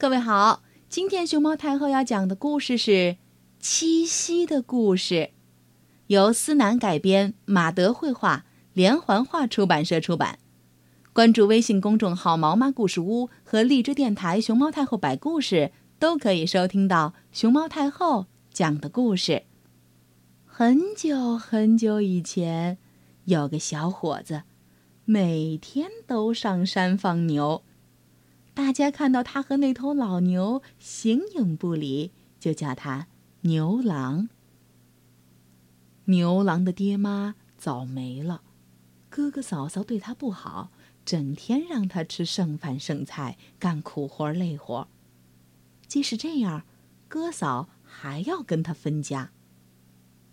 各位好，今天熊猫太后要讲的故事是《七夕的故事》，由思南改编，马德绘画，连环画出版社出版。关注微信公众号“毛妈故事屋”和荔枝电台“熊猫太后摆故事”，都可以收听到熊猫太后讲的故事。很久很久以前，有个小伙子，每天都上山放牛。大家看到他和那头老牛形影不离，就叫他牛郎。牛郎的爹妈早没了，哥哥嫂嫂对他不好，整天让他吃剩饭剩菜，干苦活累活。即使这样，哥嫂还要跟他分家。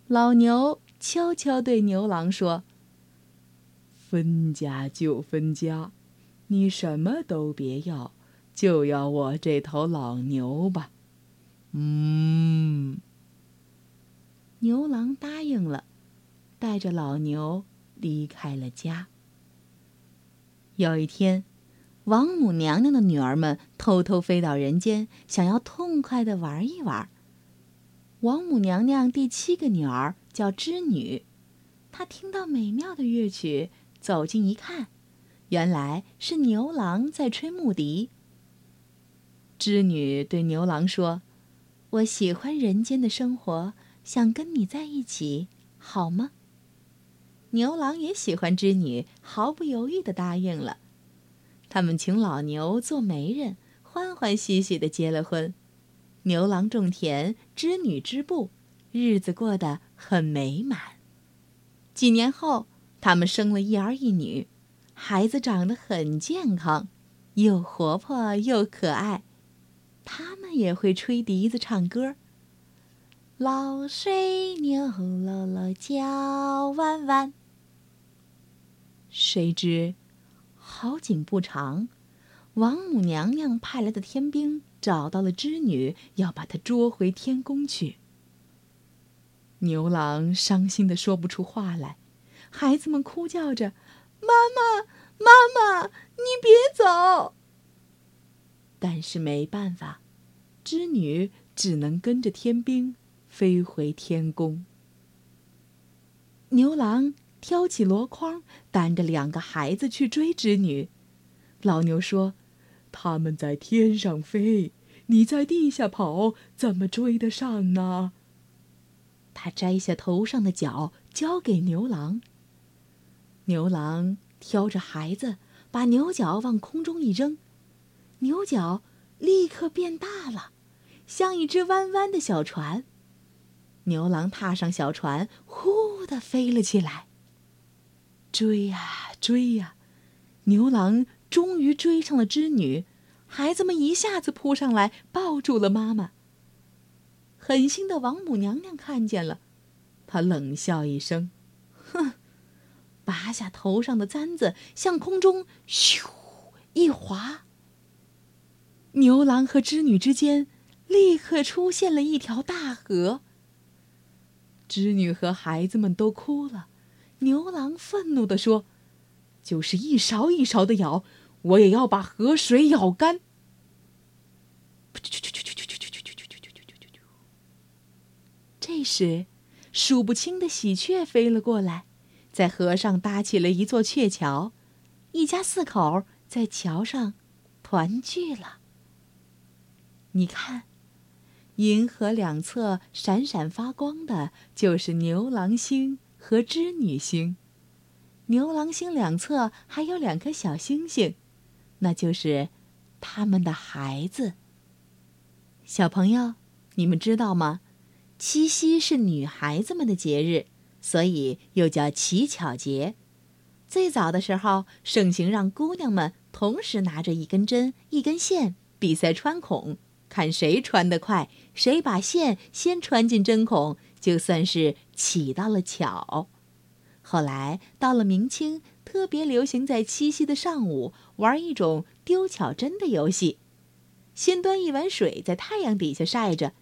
老牛悄悄对牛郎说：“分家就分家，你什么都别要。”就要我这头老牛吧，嗯。牛郎答应了，带着老牛离开了家。有一天，王母娘娘的女儿们偷偷飞到人间，想要痛快的玩一玩。王母娘娘第七个女儿叫织女，她听到美妙的乐曲，走近一看，原来是牛郎在吹木笛。织女对牛郎说：“我喜欢人间的生活，想跟你在一起，好吗？”牛郎也喜欢织女，毫不犹豫地答应了。他们请老牛做媒人，欢欢喜喜地结了婚。牛郎种田，织女织布，日子过得很美满。几年后，他们生了一儿一女，孩子长得很健康，又活泼又可爱。他们也会吹笛子唱歌。老水牛姥姥叫弯弯。谁知，好景不长，王母娘娘派来的天兵找到了织女，要把她捉回天宫去。牛郎伤心的说不出话来，孩子们哭叫着：“妈妈，妈妈，你别走！”但是没办法，织女只能跟着天兵飞回天宫。牛郎挑起箩筐，担着两个孩子去追织女。老牛说：“他们在天上飞，你在地下跑，怎么追得上呢？”他摘下头上的角，交给牛郎。牛郎挑着孩子，把牛角往空中一扔。牛角立刻变大了，像一只弯弯的小船。牛郎踏上小船，呼的飞了起来。追呀追呀，牛郎终于追上了织女。孩子们一下子扑上来，抱住了妈妈。狠心的王母娘娘看见了，她冷笑一声：“！”拔下头上的簪子，向空中咻一划。牛郎和织女之间，立刻出现了一条大河。织女和孩子们都哭了。牛郎愤怒地说：“就是一勺一勺的舀，我也要把河水舀干。”这时，数不清的喜鹊飞了过来，在河上搭起了一座鹊桥，一家四口在桥上团聚了。你看，银河两侧闪闪发光的，就是牛郎星和织女星。牛郎星两侧还有两颗小星星，那就是他们的孩子。小朋友，你们知道吗？七夕是女孩子们的节日，所以又叫乞巧节。最早的时候，盛行让姑娘们同时拿着一根针、一根线，比赛穿孔。看谁穿得快，谁把线先穿进针孔，就算是起到了巧。后来到了明清，特别流行在七夕的上午玩一种丢巧针的游戏。先端一碗水在太阳底下晒着，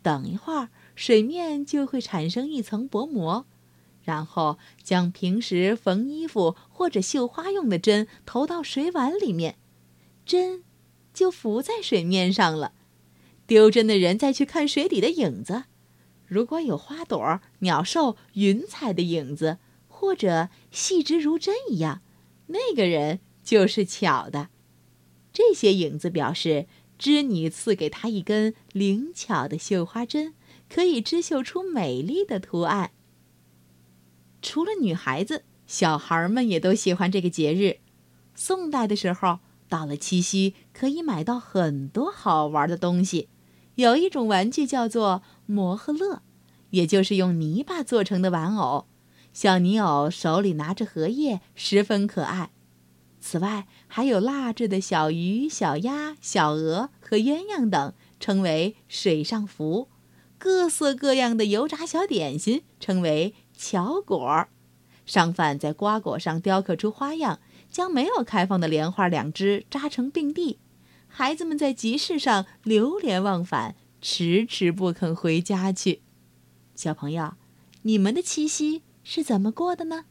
等一会儿水面就会产生一层薄膜，然后将平时缝衣服或者绣花用的针投到水碗里面，针。就浮在水面上了。丢针的人再去看水底的影子，如果有花朵、鸟兽、云彩的影子，或者细直如针一样，那个人就是巧的。这些影子表示织女赐给他一根灵巧的绣花针，可以织绣出美丽的图案。除了女孩子，小孩们也都喜欢这个节日。宋代的时候，到了七夕，可以买到很多好玩的东西。有一种玩具叫做摩诃乐，也就是用泥巴做成的玩偶。小泥偶手里拿着荷叶，十分可爱。此外，还有蜡制的小鱼、小鸭、小鹅和鸳鸯等，称为水上浮；各色各样的油炸小点心，称为巧果。商贩在瓜果上雕刻出花样，将没有开放的莲花两枝扎成并蒂。孩子们在集市上流连忘返，迟迟不肯回家去。小朋友，你们的七夕是怎么过的呢？